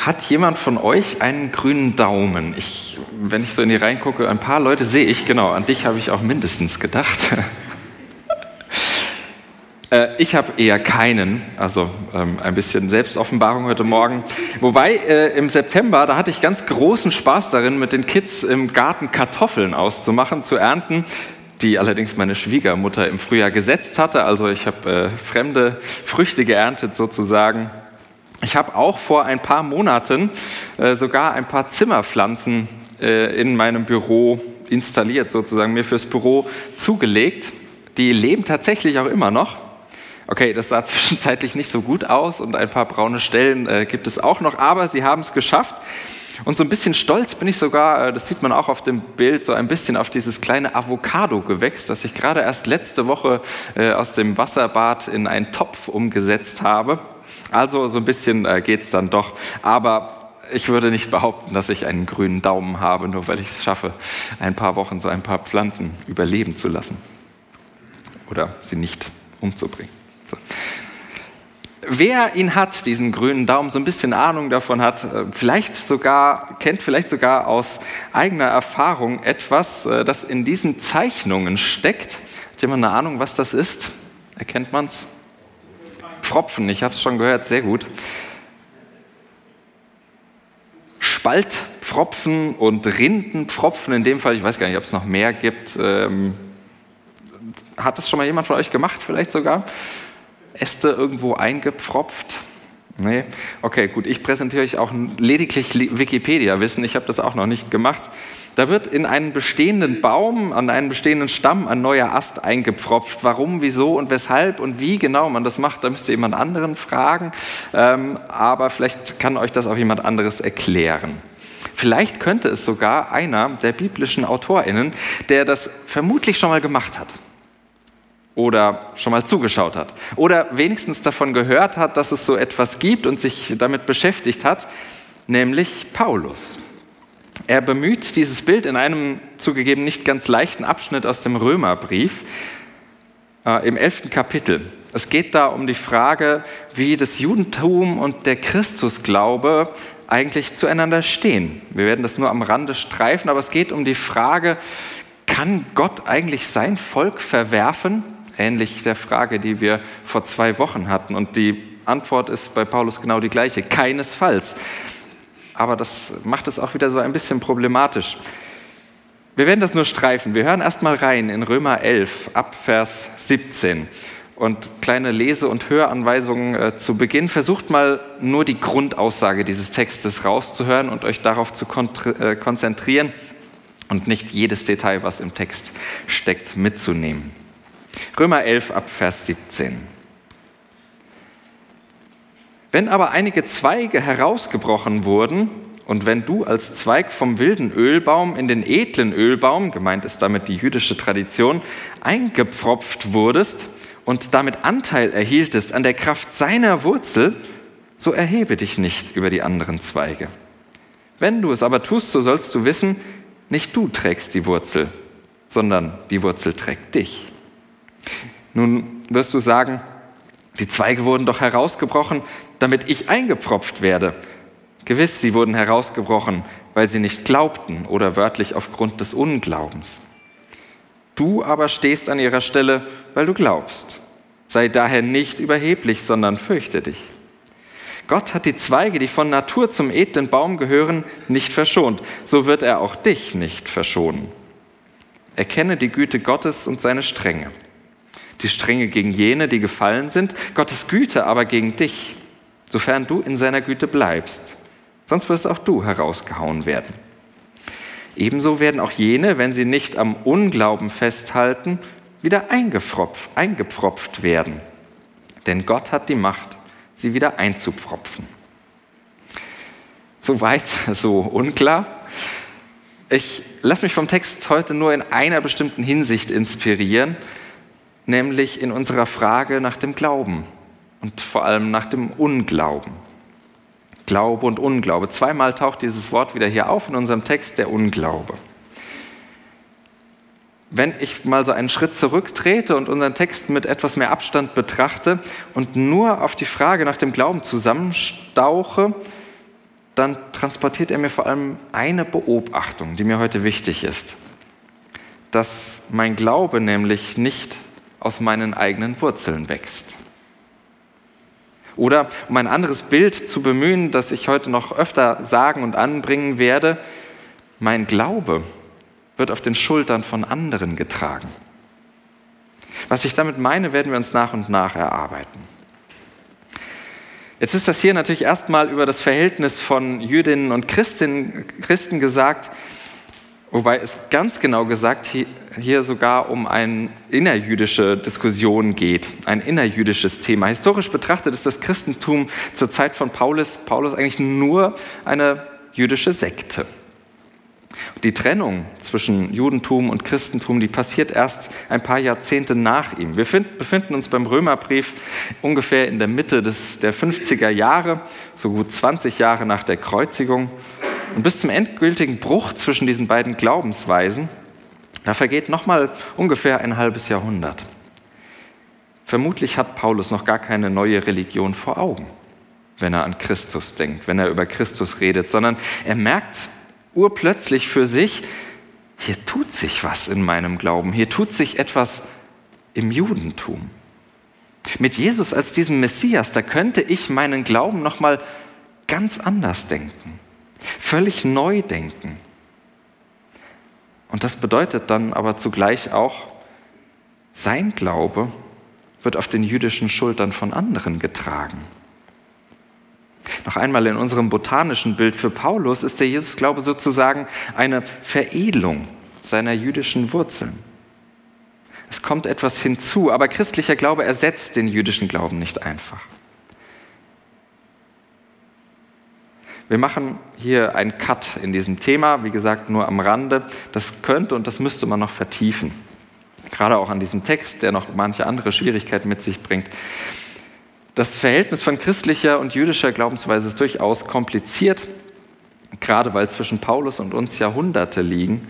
Hat jemand von euch einen grünen Daumen? Ich, wenn ich so in die reingucke, ein paar Leute sehe ich, genau, an dich habe ich auch mindestens gedacht. Äh, ich habe eher keinen, also ähm, ein bisschen Selbstoffenbarung heute Morgen. Wobei äh, im September, da hatte ich ganz großen Spaß darin, mit den Kids im Garten Kartoffeln auszumachen, zu ernten die allerdings meine Schwiegermutter im Frühjahr gesetzt hatte. Also ich habe äh, fremde Früchte geerntet sozusagen. Ich habe auch vor ein paar Monaten äh, sogar ein paar Zimmerpflanzen äh, in meinem Büro installiert, sozusagen mir fürs Büro zugelegt. Die leben tatsächlich auch immer noch. Okay, das sah zwischenzeitlich nicht so gut aus und ein paar braune Stellen äh, gibt es auch noch, aber sie haben es geschafft. Und so ein bisschen stolz bin ich sogar, äh, das sieht man auch auf dem Bild, so ein bisschen auf dieses kleine Avocado-Gewächs, das ich gerade erst letzte Woche äh, aus dem Wasserbad in einen Topf umgesetzt habe. Also so ein bisschen äh, geht es dann doch. Aber ich würde nicht behaupten, dass ich einen grünen Daumen habe, nur weil ich es schaffe, ein paar Wochen so ein paar Pflanzen überleben zu lassen. Oder sie nicht umzubringen. So. Wer ihn hat, diesen grünen Daumen, so ein bisschen Ahnung davon hat, äh, vielleicht sogar, kennt vielleicht sogar aus eigener Erfahrung etwas, äh, das in diesen Zeichnungen steckt. Hat jemand eine Ahnung, was das ist? Erkennt man es? Pfropfen, ich habe es schon gehört, sehr gut. Spaltpfropfen und Rindenpfropfen, in dem Fall, ich weiß gar nicht, ob es noch mehr gibt. Ähm, hat das schon mal jemand von euch gemacht, vielleicht sogar? Äste irgendwo eingepfropft? Nee? Okay, gut, ich präsentiere euch auch lediglich Wikipedia-Wissen, ich habe das auch noch nicht gemacht. Da wird in einen bestehenden Baum, an einen bestehenden Stamm ein neuer Ast eingepfropft. Warum, wieso und weshalb und wie genau man das macht, da müsst ihr jemand anderen fragen. Ähm, aber vielleicht kann euch das auch jemand anderes erklären. Vielleicht könnte es sogar einer der biblischen AutorInnen, der das vermutlich schon mal gemacht hat oder schon mal zugeschaut hat oder wenigstens davon gehört hat, dass es so etwas gibt und sich damit beschäftigt hat, nämlich Paulus. Er bemüht dieses Bild in einem zugegeben nicht ganz leichten Abschnitt aus dem Römerbrief äh, im elften Kapitel. Es geht da um die Frage, wie das Judentum und der Christusglaube eigentlich zueinander stehen. Wir werden das nur am Rande streifen, aber es geht um die Frage, kann Gott eigentlich sein Volk verwerfen? Ähnlich der Frage, die wir vor zwei Wochen hatten. Und die Antwort ist bei Paulus genau die gleiche. Keinesfalls aber das macht es auch wieder so ein bisschen problematisch. Wir werden das nur streifen. Wir hören erstmal rein in Römer 11 ab Vers 17. Und kleine Lese- und Höranweisungen äh, zu Beginn. Versucht mal nur die Grundaussage dieses Textes rauszuhören und euch darauf zu äh, konzentrieren und nicht jedes Detail, was im Text steckt, mitzunehmen. Römer 11 ab Vers 17. Wenn aber einige Zweige herausgebrochen wurden, und wenn du als Zweig vom wilden Ölbaum in den edlen Ölbaum, gemeint ist damit die jüdische Tradition, eingepfropft wurdest und damit Anteil erhieltest an der Kraft seiner Wurzel, so erhebe dich nicht über die anderen Zweige. Wenn du es aber tust, so sollst du wissen, nicht du trägst die Wurzel, sondern die Wurzel trägt dich. Nun wirst du sagen, die Zweige wurden doch herausgebrochen, damit ich eingepfropft werde. Gewiss, sie wurden herausgebrochen, weil sie nicht glaubten oder wörtlich aufgrund des Unglaubens. Du aber stehst an ihrer Stelle, weil du glaubst. Sei daher nicht überheblich, sondern fürchte dich. Gott hat die Zweige, die von Natur zum edlen Baum gehören, nicht verschont. So wird er auch dich nicht verschonen. Erkenne die Güte Gottes und seine Strenge. Die Strenge gegen jene, die gefallen sind, Gottes Güte aber gegen dich sofern du in seiner Güte bleibst. Sonst wirst auch du herausgehauen werden. Ebenso werden auch jene, wenn sie nicht am Unglauben festhalten, wieder eingepfropft, eingepfropft werden. Denn Gott hat die Macht, sie wieder einzupfropfen. Soweit so unklar. Ich lasse mich vom Text heute nur in einer bestimmten Hinsicht inspirieren, nämlich in unserer Frage nach dem Glauben und vor allem nach dem Unglauben. Glaube und Unglaube. Zweimal taucht dieses Wort wieder hier auf in unserem Text, der Unglaube. Wenn ich mal so einen Schritt zurücktrete und unseren Text mit etwas mehr Abstand betrachte und nur auf die Frage nach dem Glauben zusammenstauche, dann transportiert er mir vor allem eine Beobachtung, die mir heute wichtig ist. Dass mein Glaube nämlich nicht aus meinen eigenen Wurzeln wächst. Oder um ein anderes Bild zu bemühen, das ich heute noch öfter sagen und anbringen werde, mein Glaube wird auf den Schultern von anderen getragen. Was ich damit meine, werden wir uns nach und nach erarbeiten. Jetzt ist das hier natürlich erstmal über das Verhältnis von Jüdinnen und Christen, Christen gesagt, wobei es ganz genau gesagt hier sogar um eine innerjüdische Diskussion geht, ein innerjüdisches Thema. Historisch betrachtet ist das Christentum zur Zeit von Paulus, Paulus eigentlich nur eine jüdische Sekte. Die Trennung zwischen Judentum und Christentum, die passiert erst ein paar Jahrzehnte nach ihm. Wir find, befinden uns beim Römerbrief ungefähr in der Mitte des, der 50er Jahre, so gut 20 Jahre nach der Kreuzigung. Und bis zum endgültigen Bruch zwischen diesen beiden Glaubensweisen, da vergeht nochmal ungefähr ein halbes Jahrhundert. Vermutlich hat Paulus noch gar keine neue Religion vor Augen, wenn er an Christus denkt, wenn er über Christus redet, sondern er merkt urplötzlich für sich, hier tut sich was in meinem Glauben, hier tut sich etwas im Judentum. Mit Jesus als diesem Messias, da könnte ich meinen Glauben noch mal ganz anders denken, völlig neu denken. Und das bedeutet dann aber zugleich auch, sein Glaube wird auf den jüdischen Schultern von anderen getragen. Noch einmal in unserem botanischen Bild für Paulus ist der Jesusglaube sozusagen eine Veredelung seiner jüdischen Wurzeln. Es kommt etwas hinzu, aber christlicher Glaube ersetzt den jüdischen Glauben nicht einfach. Wir machen hier einen Cut in diesem Thema, wie gesagt, nur am Rande. Das könnte und das müsste man noch vertiefen. Gerade auch an diesem Text, der noch manche andere Schwierigkeiten mit sich bringt. Das Verhältnis von christlicher und jüdischer Glaubensweise ist durchaus kompliziert, gerade weil zwischen Paulus und uns Jahrhunderte liegen,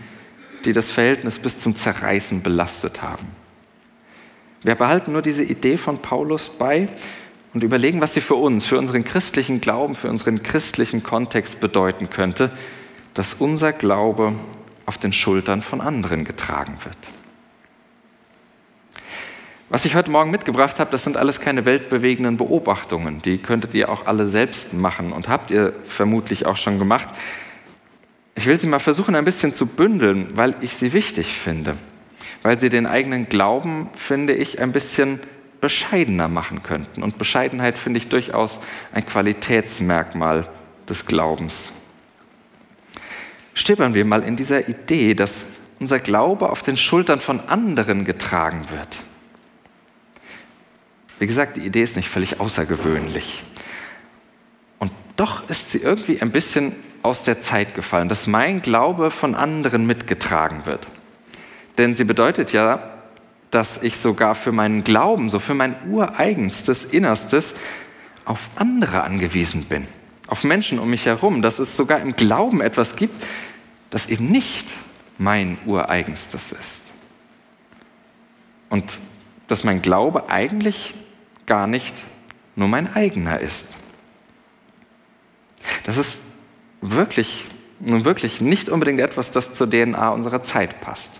die das Verhältnis bis zum Zerreißen belastet haben. Wir behalten nur diese Idee von Paulus bei und überlegen, was sie für uns, für unseren christlichen Glauben, für unseren christlichen Kontext bedeuten könnte, dass unser Glaube auf den Schultern von anderen getragen wird. Was ich heute Morgen mitgebracht habe, das sind alles keine weltbewegenden Beobachtungen. Die könntet ihr auch alle selbst machen und habt ihr vermutlich auch schon gemacht. Ich will sie mal versuchen, ein bisschen zu bündeln, weil ich sie wichtig finde. Weil sie den eigenen Glauben, finde ich, ein bisschen bescheidener machen könnten. Und Bescheidenheit finde ich durchaus ein Qualitätsmerkmal des Glaubens. Stöbern wir mal in dieser Idee, dass unser Glaube auf den Schultern von anderen getragen wird. Wie gesagt, die Idee ist nicht völlig außergewöhnlich. Und doch ist sie irgendwie ein bisschen aus der Zeit gefallen, dass mein Glaube von anderen mitgetragen wird. Denn sie bedeutet ja, dass ich sogar für meinen Glauben, so für mein ureigenstes Innerstes, auf andere angewiesen bin, auf Menschen um mich herum, dass es sogar im Glauben etwas gibt, das eben nicht mein ureigenstes ist. Und dass mein Glaube eigentlich gar nicht nur mein eigener ist. Das ist wirklich, nun wirklich nicht unbedingt etwas, das zur DNA unserer Zeit passt.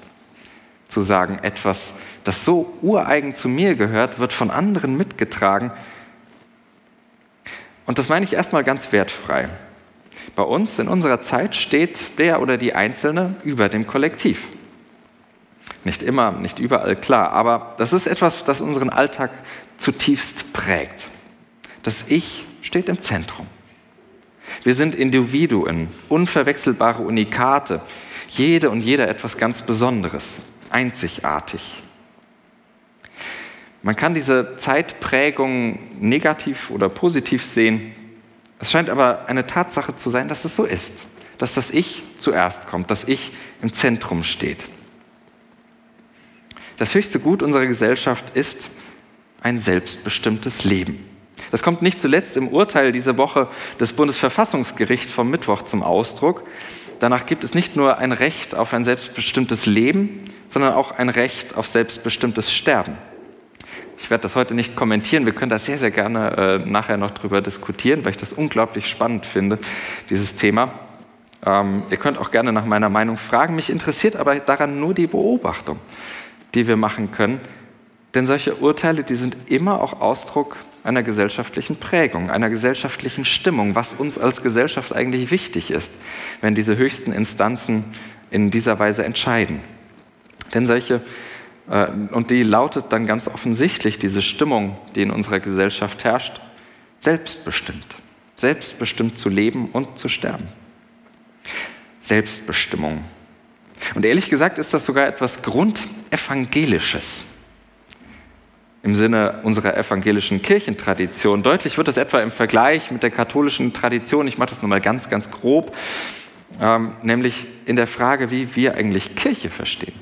Zu sagen, etwas, das so ureigen zu mir gehört, wird von anderen mitgetragen. Und das meine ich erstmal ganz wertfrei. Bei uns in unserer Zeit steht der oder die Einzelne über dem Kollektiv. Nicht immer, nicht überall klar, aber das ist etwas, das unseren Alltag zutiefst prägt. Das Ich steht im Zentrum. Wir sind Individuen, unverwechselbare Unikate, jede und jeder etwas ganz Besonderes, einzigartig. Man kann diese Zeitprägung negativ oder positiv sehen. Es scheint aber eine Tatsache zu sein, dass es so ist dass das Ich zuerst kommt, dass Ich im Zentrum steht. Das höchste Gut unserer Gesellschaft ist ein selbstbestimmtes Leben. Das kommt nicht zuletzt im Urteil diese Woche des Bundesverfassungsgerichts vom Mittwoch zum Ausdruck. Danach gibt es nicht nur ein Recht auf ein selbstbestimmtes Leben, sondern auch ein Recht auf selbstbestimmtes Sterben. Ich werde das heute nicht kommentieren. Wir können da sehr, sehr gerne äh, nachher noch drüber diskutieren, weil ich das unglaublich spannend finde, dieses Thema. Ähm, ihr könnt auch gerne nach meiner Meinung fragen. Mich interessiert aber daran nur die Beobachtung, die wir machen können. Denn solche Urteile, die sind immer auch Ausdruck einer gesellschaftlichen Prägung, einer gesellschaftlichen Stimmung, was uns als Gesellschaft eigentlich wichtig ist, wenn diese höchsten Instanzen in dieser Weise entscheiden. Denn solche äh, und die lautet dann ganz offensichtlich, diese Stimmung, die in unserer Gesellschaft herrscht, selbstbestimmt. Selbstbestimmt zu leben und zu sterben. Selbstbestimmung. Und ehrlich gesagt ist das sogar etwas Grundevangelisches im Sinne unserer evangelischen Kirchentradition. Deutlich wird das etwa im Vergleich mit der katholischen Tradition, ich mache das nochmal ganz, ganz grob, ähm, nämlich in der Frage, wie wir eigentlich Kirche verstehen.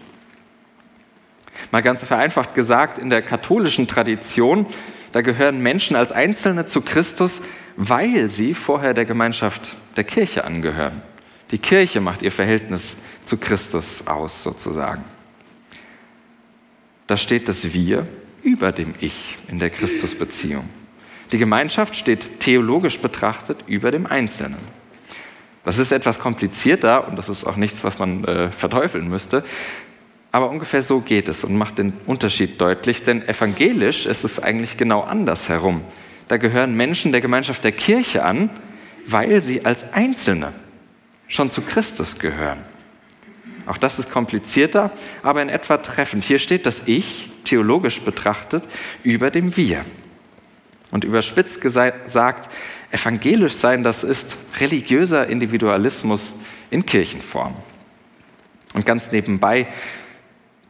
Mal ganz vereinfacht gesagt, in der katholischen Tradition, da gehören Menschen als Einzelne zu Christus, weil sie vorher der Gemeinschaft der Kirche angehören. Die Kirche macht ihr Verhältnis zu Christus aus, sozusagen. Da steht das Wir über dem Ich in der Christusbeziehung. Die Gemeinschaft steht theologisch betrachtet über dem Einzelnen. Das ist etwas komplizierter und das ist auch nichts, was man äh, verteufeln müsste. Aber ungefähr so geht es und macht den Unterschied deutlich, denn evangelisch ist es eigentlich genau andersherum. Da gehören Menschen der Gemeinschaft der Kirche an, weil sie als Einzelne schon zu Christus gehören. Auch das ist komplizierter, aber in etwa treffend. Hier steht das Ich, theologisch betrachtet, über dem Wir. Und überspitzt gesagt, evangelisch sein, das ist religiöser Individualismus in Kirchenform. Und ganz nebenbei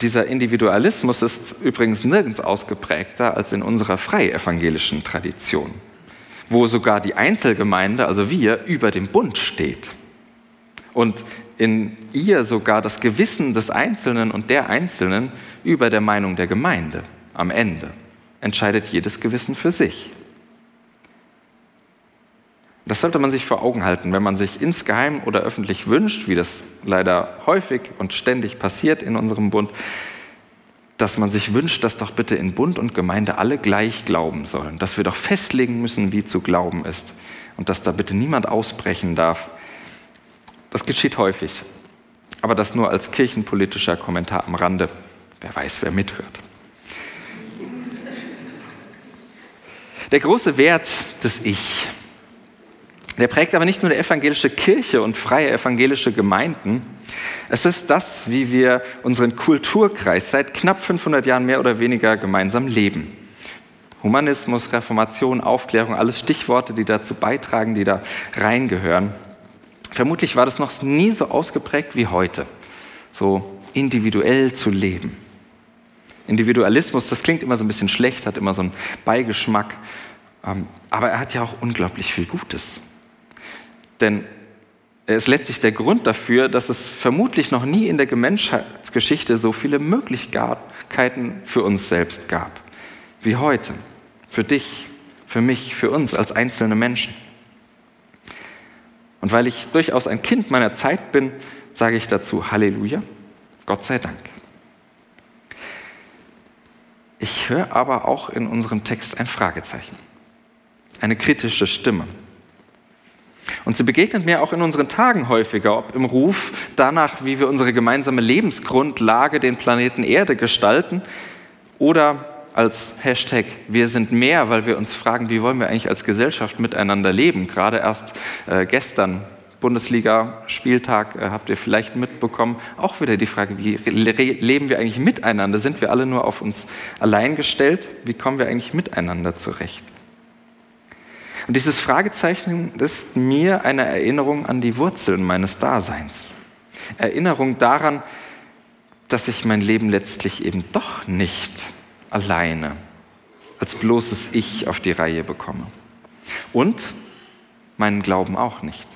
dieser Individualismus ist übrigens nirgends ausgeprägter als in unserer freievangelischen Tradition, wo sogar die Einzelgemeinde, also wir, über dem Bund steht. Und in ihr sogar das Gewissen des Einzelnen und der Einzelnen über der Meinung der Gemeinde am Ende entscheidet jedes Gewissen für sich. Das sollte man sich vor Augen halten, wenn man sich insgeheim oder öffentlich wünscht, wie das leider häufig und ständig passiert in unserem Bund, dass man sich wünscht, dass doch bitte in Bund und Gemeinde alle gleich glauben sollen, dass wir doch festlegen müssen, wie zu glauben ist und dass da bitte niemand ausbrechen darf. Das geschieht häufig, aber das nur als kirchenpolitischer Kommentar am Rande. Wer weiß, wer mithört. Der große Wert des Ich der prägt aber nicht nur die evangelische Kirche und freie evangelische Gemeinden. Es ist das, wie wir unseren Kulturkreis seit knapp 500 Jahren mehr oder weniger gemeinsam leben. Humanismus, Reformation, Aufklärung, alles Stichworte, die dazu beitragen, die da reingehören. Vermutlich war das noch nie so ausgeprägt wie heute, so individuell zu leben. Individualismus, das klingt immer so ein bisschen schlecht, hat immer so einen Beigeschmack, ähm, aber er hat ja auch unglaublich viel Gutes. Denn er ist letztlich der Grund dafür, dass es vermutlich noch nie in der Menschheitsgeschichte so viele Möglichkeiten für uns selbst gab wie heute. Für dich, für mich, für uns als einzelne Menschen. Und weil ich durchaus ein Kind meiner Zeit bin, sage ich dazu Halleluja, Gott sei Dank. Ich höre aber auch in unserem Text ein Fragezeichen, eine kritische Stimme. Und sie begegnet mir auch in unseren Tagen häufiger, ob im Ruf danach, wie wir unsere gemeinsame Lebensgrundlage, den Planeten Erde gestalten, oder als Hashtag Wir sind mehr, weil wir uns fragen, wie wollen wir eigentlich als Gesellschaft miteinander leben. Gerade erst äh, gestern, Bundesliga-Spieltag, äh, habt ihr vielleicht mitbekommen, auch wieder die Frage, wie leben wir eigentlich miteinander? Sind wir alle nur auf uns allein gestellt? Wie kommen wir eigentlich miteinander zurecht? Und dieses Fragezeichen ist mir eine Erinnerung an die Wurzeln meines Daseins. Erinnerung daran, dass ich mein Leben letztlich eben doch nicht alleine als bloßes Ich auf die Reihe bekomme. Und meinen Glauben auch nicht.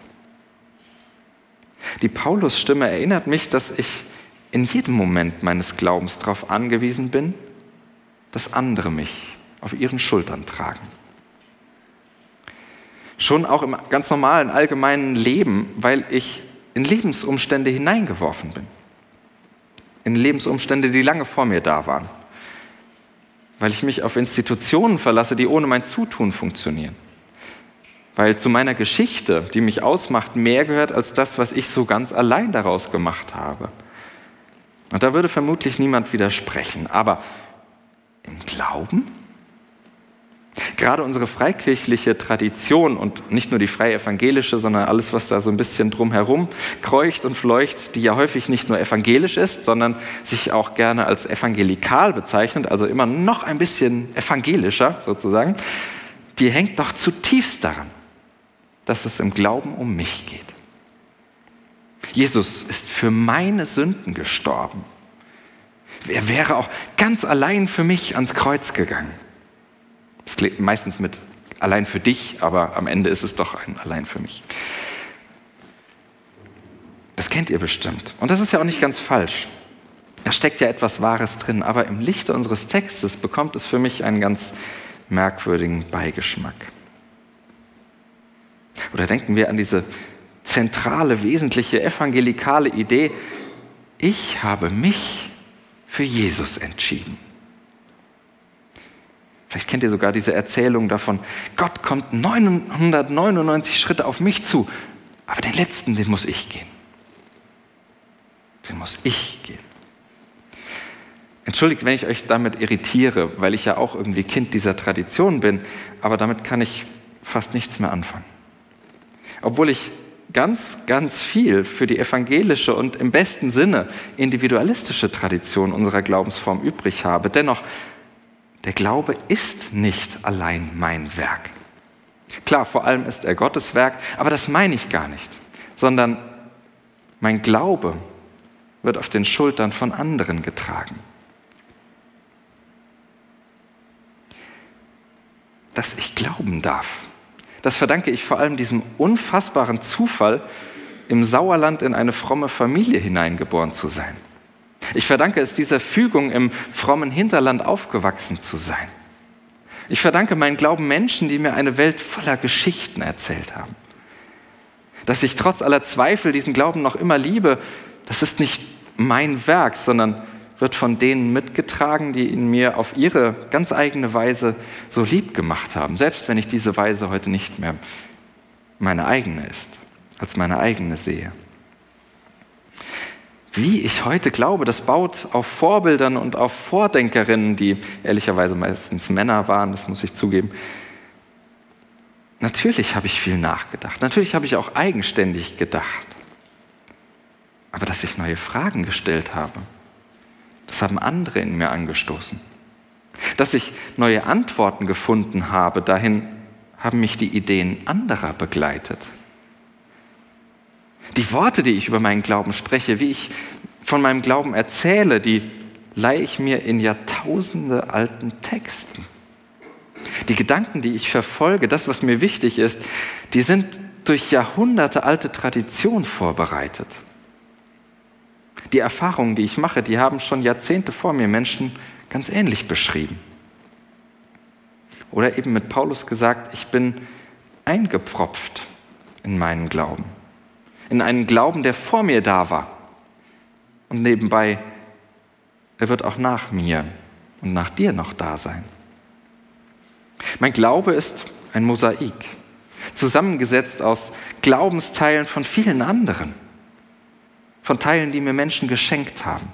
Die Paulus-Stimme erinnert mich, dass ich in jedem Moment meines Glaubens darauf angewiesen bin, dass andere mich auf ihren Schultern tragen. Schon auch im ganz normalen, allgemeinen Leben, weil ich in Lebensumstände hineingeworfen bin. In Lebensumstände, die lange vor mir da waren. Weil ich mich auf Institutionen verlasse, die ohne mein Zutun funktionieren. Weil zu meiner Geschichte, die mich ausmacht, mehr gehört als das, was ich so ganz allein daraus gemacht habe. Und da würde vermutlich niemand widersprechen. Aber im Glauben? Gerade unsere freikirchliche Tradition und nicht nur die freie evangelische, sondern alles, was da so ein bisschen drumherum kreucht und fleucht, die ja häufig nicht nur evangelisch ist, sondern sich auch gerne als evangelikal bezeichnet, also immer noch ein bisschen evangelischer sozusagen, die hängt doch zutiefst daran, dass es im Glauben um mich geht. Jesus ist für meine Sünden gestorben. Er wäre auch ganz allein für mich ans Kreuz gegangen. Das klingt meistens mit allein für dich, aber am Ende ist es doch ein allein für mich. Das kennt ihr bestimmt. Und das ist ja auch nicht ganz falsch. Da steckt ja etwas Wahres drin, aber im Lichte unseres Textes bekommt es für mich einen ganz merkwürdigen Beigeschmack. Oder denken wir an diese zentrale, wesentliche evangelikale Idee, ich habe mich für Jesus entschieden. Vielleicht kennt ihr sogar diese Erzählung davon, Gott kommt 999 Schritte auf mich zu, aber den letzten, den muss ich gehen. Den muss ich gehen. Entschuldigt, wenn ich euch damit irritiere, weil ich ja auch irgendwie Kind dieser Tradition bin, aber damit kann ich fast nichts mehr anfangen. Obwohl ich ganz, ganz viel für die evangelische und im besten Sinne individualistische Tradition unserer Glaubensform übrig habe. Dennoch, der Glaube ist nicht allein mein Werk. Klar, vor allem ist er Gottes Werk, aber das meine ich gar nicht, sondern mein Glaube wird auf den Schultern von anderen getragen. Dass ich glauben darf, das verdanke ich vor allem diesem unfassbaren Zufall, im Sauerland in eine fromme Familie hineingeboren zu sein. Ich verdanke es dieser Fügung, im frommen Hinterland aufgewachsen zu sein. Ich verdanke meinen Glauben Menschen, die mir eine Welt voller Geschichten erzählt haben. Dass ich trotz aller Zweifel diesen Glauben noch immer liebe, das ist nicht mein Werk, sondern wird von denen mitgetragen, die ihn mir auf ihre ganz eigene Weise so lieb gemacht haben, selbst wenn ich diese Weise heute nicht mehr meine eigene ist, als meine eigene sehe. Wie ich heute glaube, das baut auf Vorbildern und auf Vordenkerinnen, die ehrlicherweise meistens Männer waren, das muss ich zugeben. Natürlich habe ich viel nachgedacht, natürlich habe ich auch eigenständig gedacht, aber dass ich neue Fragen gestellt habe, das haben andere in mir angestoßen. Dass ich neue Antworten gefunden habe, dahin haben mich die Ideen anderer begleitet. Die Worte, die ich über meinen Glauben spreche, wie ich von meinem Glauben erzähle, die leihe ich mir in Jahrtausende alten Texten. Die Gedanken, die ich verfolge, das, was mir wichtig ist, die sind durch Jahrhunderte alte Tradition vorbereitet. Die Erfahrungen, die ich mache, die haben schon Jahrzehnte vor mir Menschen ganz ähnlich beschrieben. Oder eben mit Paulus gesagt, ich bin eingepfropft in meinen Glauben. In einen Glauben, der vor mir da war. Und nebenbei, er wird auch nach mir und nach dir noch da sein. Mein Glaube ist ein Mosaik, zusammengesetzt aus Glaubensteilen von vielen anderen von Teilen, die mir Menschen geschenkt haben.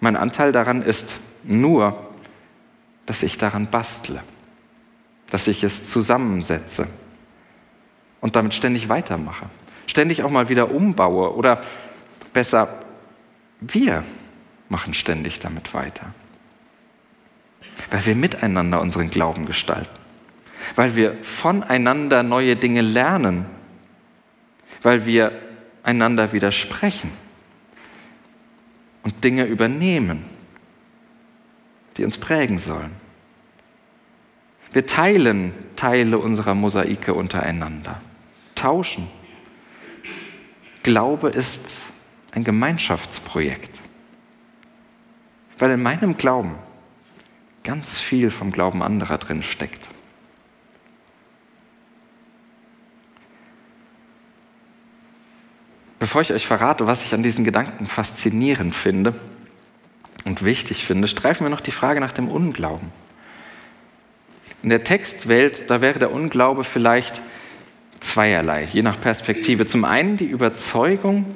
Mein Anteil daran ist nur, dass ich daran bastle, dass ich es zusammensetze und damit ständig weitermache, ständig auch mal wieder umbaue oder besser, wir machen ständig damit weiter. Weil wir miteinander unseren Glauben gestalten, weil wir voneinander neue Dinge lernen, weil wir einander widersprechen. Und Dinge übernehmen, die uns prägen sollen. Wir teilen Teile unserer Mosaike untereinander, tauschen. Glaube ist ein Gemeinschaftsprojekt. Weil in meinem Glauben ganz viel vom Glauben anderer drin steckt. Bevor ich euch verrate, was ich an diesen Gedanken faszinierend finde und wichtig finde, streifen wir noch die Frage nach dem Unglauben. In der Textwelt, da wäre der Unglaube vielleicht zweierlei, je nach Perspektive. Zum einen die Überzeugung,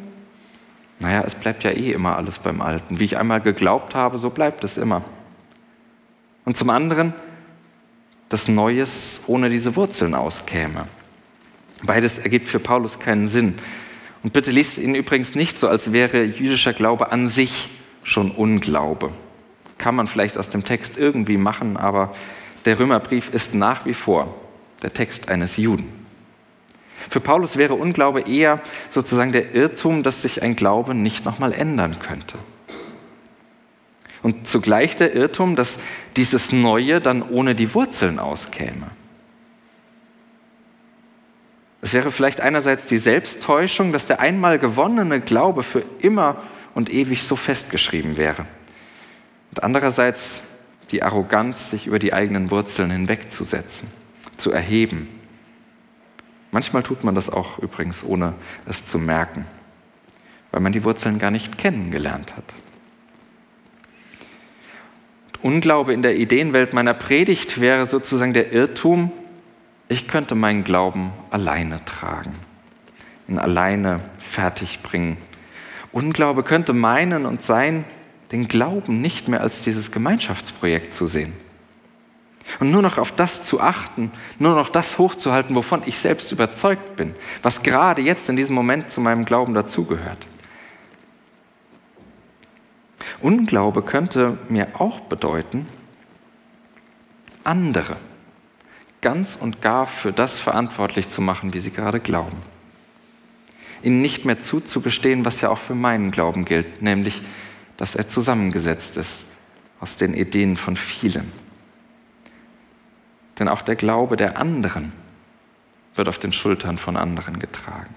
naja, es bleibt ja eh immer alles beim Alten. Wie ich einmal geglaubt habe, so bleibt es immer. Und zum anderen, dass Neues ohne diese Wurzeln auskäme. Beides ergibt für Paulus keinen Sinn. Und bitte liest ihn übrigens nicht so, als wäre jüdischer Glaube an sich schon Unglaube. Kann man vielleicht aus dem Text irgendwie machen, aber der Römerbrief ist nach wie vor der Text eines Juden. Für Paulus wäre Unglaube eher sozusagen der Irrtum, dass sich ein Glaube nicht nochmal ändern könnte. Und zugleich der Irrtum, dass dieses Neue dann ohne die Wurzeln auskäme. Es wäre vielleicht einerseits die Selbsttäuschung, dass der einmal gewonnene Glaube für immer und ewig so festgeschrieben wäre. Und andererseits die Arroganz, sich über die eigenen Wurzeln hinwegzusetzen, zu erheben. Manchmal tut man das auch übrigens, ohne es zu merken, weil man die Wurzeln gar nicht kennengelernt hat. Unglaube in der Ideenwelt meiner Predigt wäre sozusagen der Irrtum, ich könnte meinen Glauben alleine tragen, ihn alleine fertigbringen. Unglaube könnte meinen und sein, den Glauben nicht mehr als dieses Gemeinschaftsprojekt zu sehen. Und nur noch auf das zu achten, nur noch das hochzuhalten, wovon ich selbst überzeugt bin, was gerade jetzt in diesem Moment zu meinem Glauben dazugehört. Unglaube könnte mir auch bedeuten, andere ganz und gar für das verantwortlich zu machen, wie sie gerade glauben. Ihnen nicht mehr zuzugestehen, was ja auch für meinen Glauben gilt, nämlich, dass er zusammengesetzt ist aus den Ideen von vielen. Denn auch der Glaube der anderen wird auf den Schultern von anderen getragen.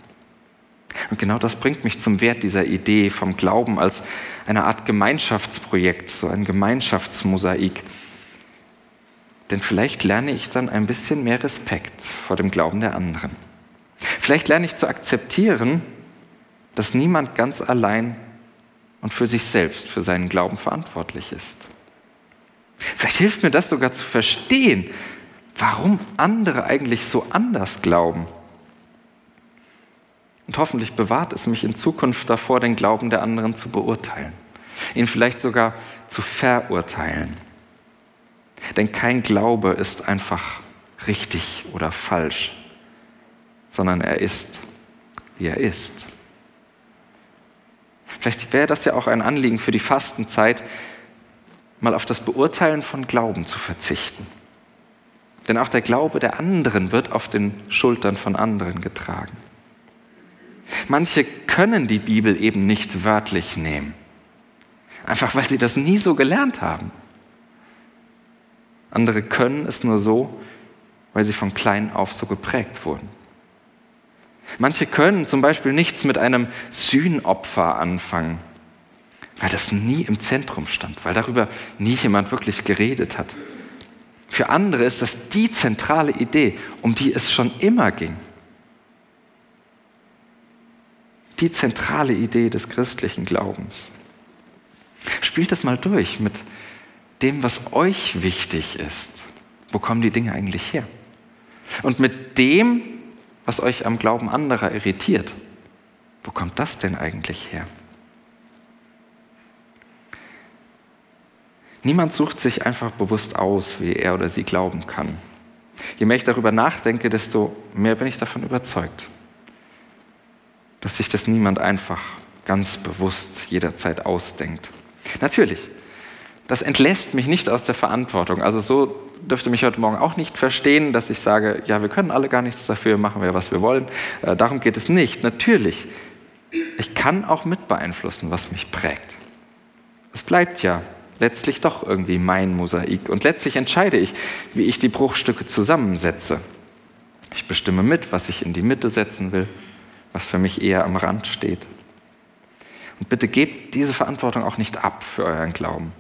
Und genau das bringt mich zum Wert dieser Idee vom Glauben als eine Art Gemeinschaftsprojekt, so ein Gemeinschaftsmosaik. Denn vielleicht lerne ich dann ein bisschen mehr Respekt vor dem Glauben der anderen. Vielleicht lerne ich zu akzeptieren, dass niemand ganz allein und für sich selbst, für seinen Glauben verantwortlich ist. Vielleicht hilft mir das sogar zu verstehen, warum andere eigentlich so anders glauben und hoffentlich bewahrt es mich in Zukunft davor, den Glauben der anderen zu beurteilen, ihn vielleicht sogar zu verurteilen. Denn kein Glaube ist einfach richtig oder falsch, sondern er ist, wie er ist. Vielleicht wäre das ja auch ein Anliegen für die Fastenzeit, mal auf das Beurteilen von Glauben zu verzichten. Denn auch der Glaube der anderen wird auf den Schultern von anderen getragen. Manche können die Bibel eben nicht wörtlich nehmen. Einfach weil sie das nie so gelernt haben. Andere können es nur so, weil sie von klein auf so geprägt wurden. Manche können zum Beispiel nichts mit einem Sühnopfer anfangen, weil das nie im Zentrum stand, weil darüber nie jemand wirklich geredet hat. Für andere ist das die zentrale Idee, um die es schon immer ging. die zentrale Idee des christlichen Glaubens. Spielt das mal durch mit dem, was euch wichtig ist. Wo kommen die Dinge eigentlich her? Und mit dem, was euch am Glauben anderer irritiert. Wo kommt das denn eigentlich her? Niemand sucht sich einfach bewusst aus, wie er oder sie glauben kann. Je mehr ich darüber nachdenke, desto mehr bin ich davon überzeugt dass sich das niemand einfach ganz bewusst jederzeit ausdenkt. Natürlich, das entlässt mich nicht aus der Verantwortung. Also so dürfte mich heute Morgen auch nicht verstehen, dass ich sage, ja, wir können alle gar nichts dafür, machen wir, was wir wollen. Äh, darum geht es nicht. Natürlich, ich kann auch mit beeinflussen, was mich prägt. Es bleibt ja letztlich doch irgendwie mein Mosaik. Und letztlich entscheide ich, wie ich die Bruchstücke zusammensetze. Ich bestimme mit, was ich in die Mitte setzen will was für mich eher am Rand steht. Und bitte gebt diese Verantwortung auch nicht ab für euren Glauben.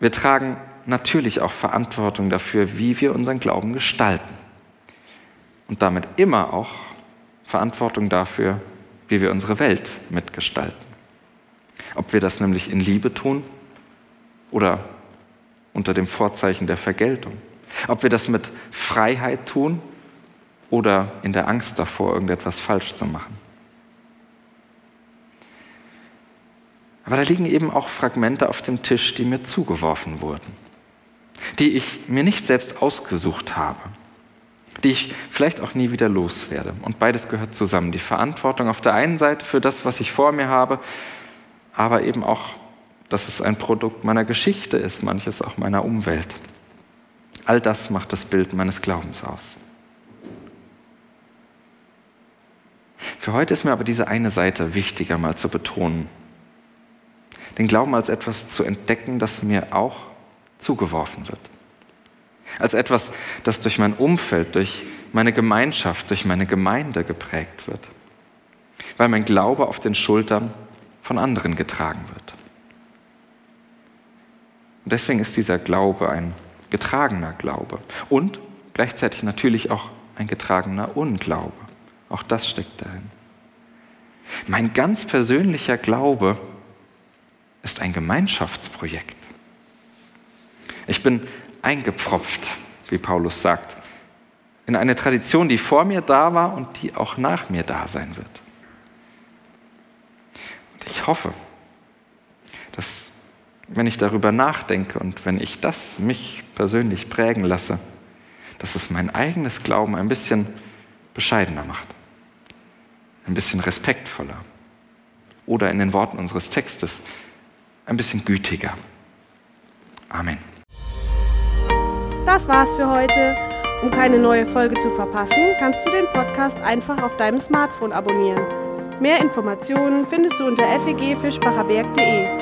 Wir tragen natürlich auch Verantwortung dafür, wie wir unseren Glauben gestalten. Und damit immer auch Verantwortung dafür, wie wir unsere Welt mitgestalten. Ob wir das nämlich in Liebe tun oder unter dem Vorzeichen der Vergeltung. Ob wir das mit Freiheit tun oder in der Angst davor, irgendetwas falsch zu machen. Aber da liegen eben auch Fragmente auf dem Tisch, die mir zugeworfen wurden, die ich mir nicht selbst ausgesucht habe, die ich vielleicht auch nie wieder loswerde. Und beides gehört zusammen. Die Verantwortung auf der einen Seite für das, was ich vor mir habe, aber eben auch, dass es ein Produkt meiner Geschichte ist, manches auch meiner Umwelt. All das macht das Bild meines Glaubens aus. Für heute ist mir aber diese eine Seite wichtiger mal zu betonen den Glauben als etwas zu entdecken, das mir auch zugeworfen wird. Als etwas, das durch mein Umfeld, durch meine Gemeinschaft, durch meine Gemeinde geprägt wird. Weil mein Glaube auf den Schultern von anderen getragen wird. Und deswegen ist dieser Glaube ein getragener Glaube und gleichzeitig natürlich auch ein getragener Unglaube. Auch das steckt darin. Mein ganz persönlicher Glaube ist ein Gemeinschaftsprojekt. Ich bin eingepfropft, wie Paulus sagt, in eine Tradition, die vor mir da war und die auch nach mir da sein wird. Und ich hoffe, dass wenn ich darüber nachdenke und wenn ich das mich persönlich prägen lasse, dass es mein eigenes Glauben ein bisschen bescheidener macht, ein bisschen respektvoller oder in den Worten unseres Textes ein bisschen gütiger. Amen. Das war's für heute. Um keine neue Folge zu verpassen, kannst du den Podcast einfach auf deinem Smartphone abonnieren. Mehr Informationen findest du unter fegfischbacherberg.de.